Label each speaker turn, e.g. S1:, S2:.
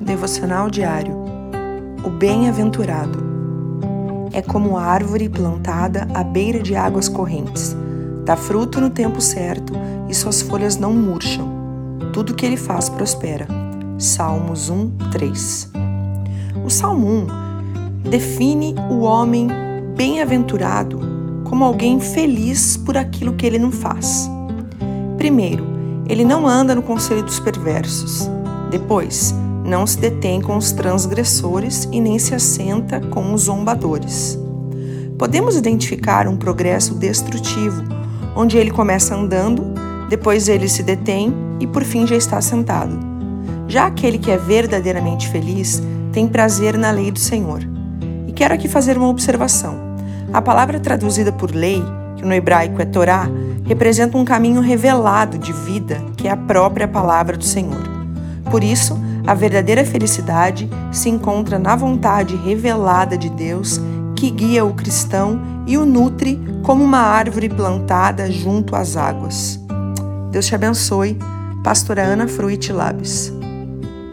S1: Devocional diário. O bem-aventurado é como árvore plantada à beira de águas correntes. Dá fruto no tempo certo e suas folhas não murcham. Tudo que ele faz prospera. Salmos 1, 3. O Salmo 1 define o homem bem-aventurado como alguém feliz por aquilo que ele não faz. Primeiro, ele não anda no conselho dos perversos. Depois, não se detém com os transgressores e nem se assenta com os zombadores. Podemos identificar um progresso destrutivo, onde ele começa andando, depois ele se detém e por fim já está sentado. Já aquele que é verdadeiramente feliz tem prazer na lei do Senhor. E quero aqui fazer uma observação. A palavra traduzida por lei, que no hebraico é Torá, representa um caminho revelado de vida que é a própria palavra do Senhor. Por isso, a verdadeira felicidade se encontra na vontade revelada de Deus que guia o cristão e o nutre como uma árvore plantada junto às águas. Deus te abençoe. Pastora Ana Fruit Labs.